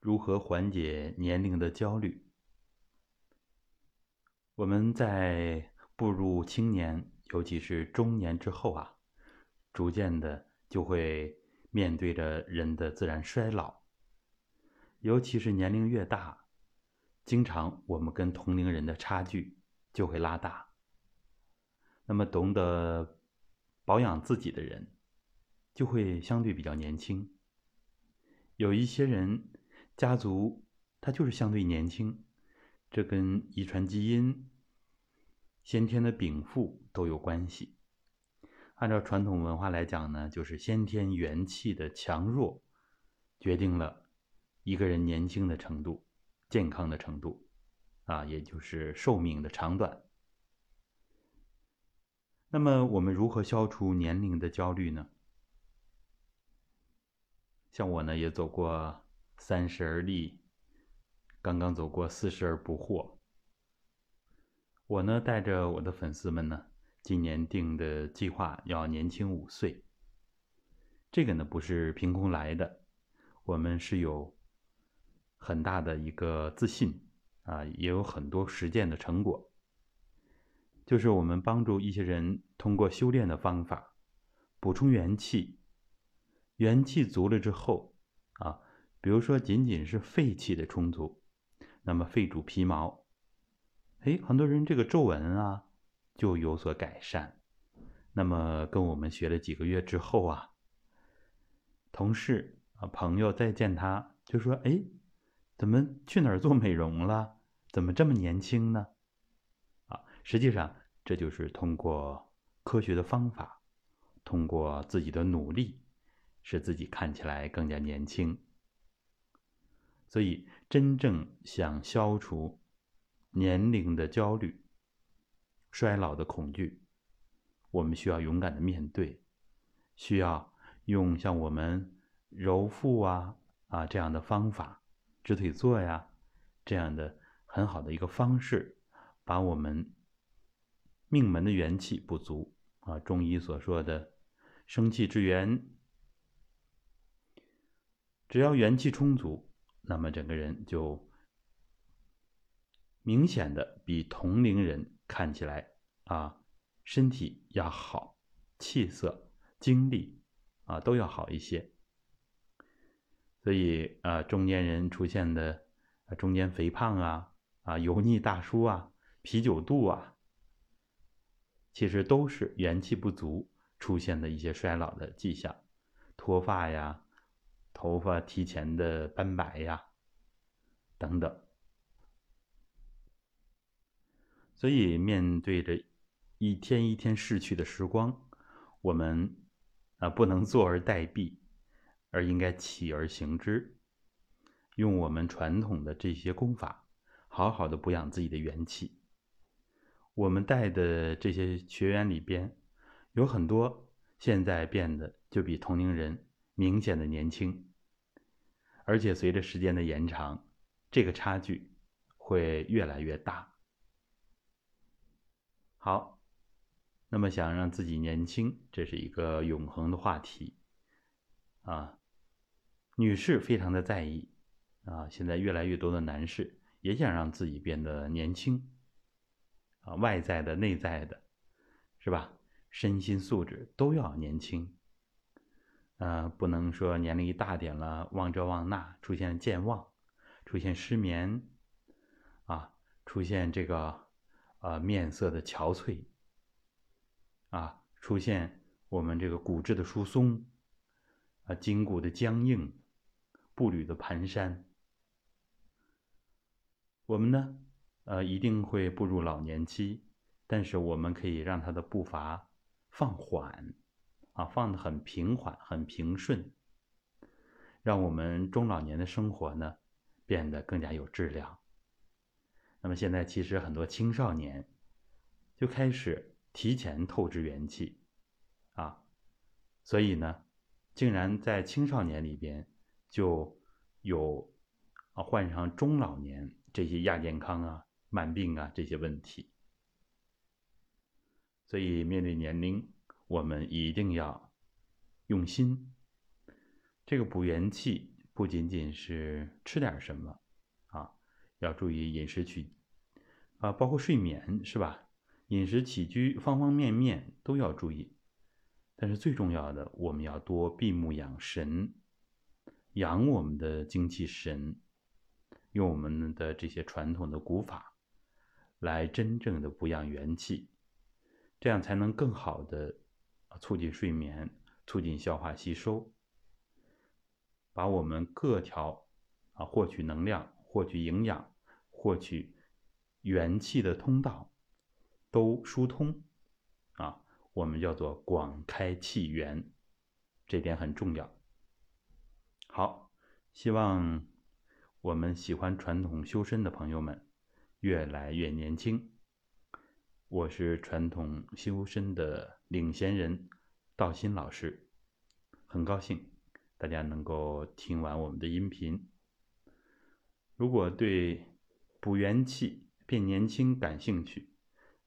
如何缓解年龄的焦虑？我们在步入青年，尤其是中年之后啊，逐渐的就会面对着人的自然衰老。尤其是年龄越大，经常我们跟同龄人的差距就会拉大。那么，懂得保养自己的人，就会相对比较年轻。有一些人家族他就是相对年轻，这跟遗传基因、先天的禀赋都有关系。按照传统文化来讲呢，就是先天元气的强弱决定了。一个人年轻的程度、健康的程度，啊，也就是寿命的长短。那么，我们如何消除年龄的焦虑呢？像我呢，也走过三十而立，刚刚走过四十而不惑。我呢，带着我的粉丝们呢，今年定的计划要年轻五岁。这个呢，不是凭空来的，我们是有。很大的一个自信啊，也有很多实践的成果。就是我们帮助一些人通过修炼的方法补充元气，元气足了之后啊，比如说仅仅是肺气的充足，那么肺主皮毛，哎，很多人这个皱纹啊就有所改善。那么跟我们学了几个月之后啊，同事啊朋友再见他就说，哎。怎么去哪儿做美容了？怎么这么年轻呢？啊，实际上这就是通过科学的方法，通过自己的努力，使自己看起来更加年轻。所以，真正想消除年龄的焦虑、衰老的恐惧，我们需要勇敢的面对，需要用像我们揉腹啊啊这样的方法。直腿坐呀，这样的很好的一个方式，把我们命门的元气不足啊，中医所说的生气之源，只要元气充足，那么整个人就明显的比同龄人看起来啊，身体要好，气色、精力啊都要好一些。所以啊，中年人出现的啊，中年肥胖啊，啊，油腻大叔啊，啤酒肚啊，其实都是元气不足出现的一些衰老的迹象，脱发呀，头发提前的斑白呀，等等。所以面对着一天一天逝去的时光，我们啊，不能坐而待毙。而应该起而行之，用我们传统的这些功法，好好的补养自己的元气。我们带的这些学员里边，有很多现在变得就比同龄人明显的年轻，而且随着时间的延长，这个差距会越来越大。好，那么想让自己年轻，这是一个永恒的话题啊。女士非常的在意，啊，现在越来越多的男士也想让自己变得年轻，啊，外在的、内在的，是吧？身心素质都要年轻，呃，不能说年龄一大点了，忘这忘那，出现健忘，出现失眠，啊，出现这个，呃，面色的憔悴，啊，出现我们这个骨质的疏松，啊，筋骨的僵硬。步履的蹒跚，我们呢，呃，一定会步入老年期，但是我们可以让他的步伐放缓，啊，放的很平缓、很平顺，让我们中老年的生活呢变得更加有质量。那么现在其实很多青少年就开始提前透支元气，啊，所以呢，竟然在青少年里边。就有啊患上中老年这些亚健康啊、慢病啊这些问题，所以面对年龄，我们一定要用心。这个补元气、不仅仅是吃点什么啊，要注意饮食起啊，包括睡眠是吧？饮食起居方方面面都要注意。但是最重要的，我们要多闭目养神，养我们的精气神，用我们的这些传统的古法，来真正的补养元气，这样才能更好的促进睡眠，促进消化吸收，把我们各条啊获取能量、获取营养、获取元气的通道都疏通，啊。我们叫做广开气源，这点很重要。好，希望我们喜欢传统修身的朋友们越来越年轻。我是传统修身的领衔人道心老师，很高兴大家能够听完我们的音频。如果对补元气、变年轻感兴趣，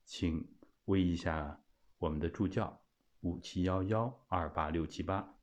请微一下。我们的助教五七幺幺二八六七八。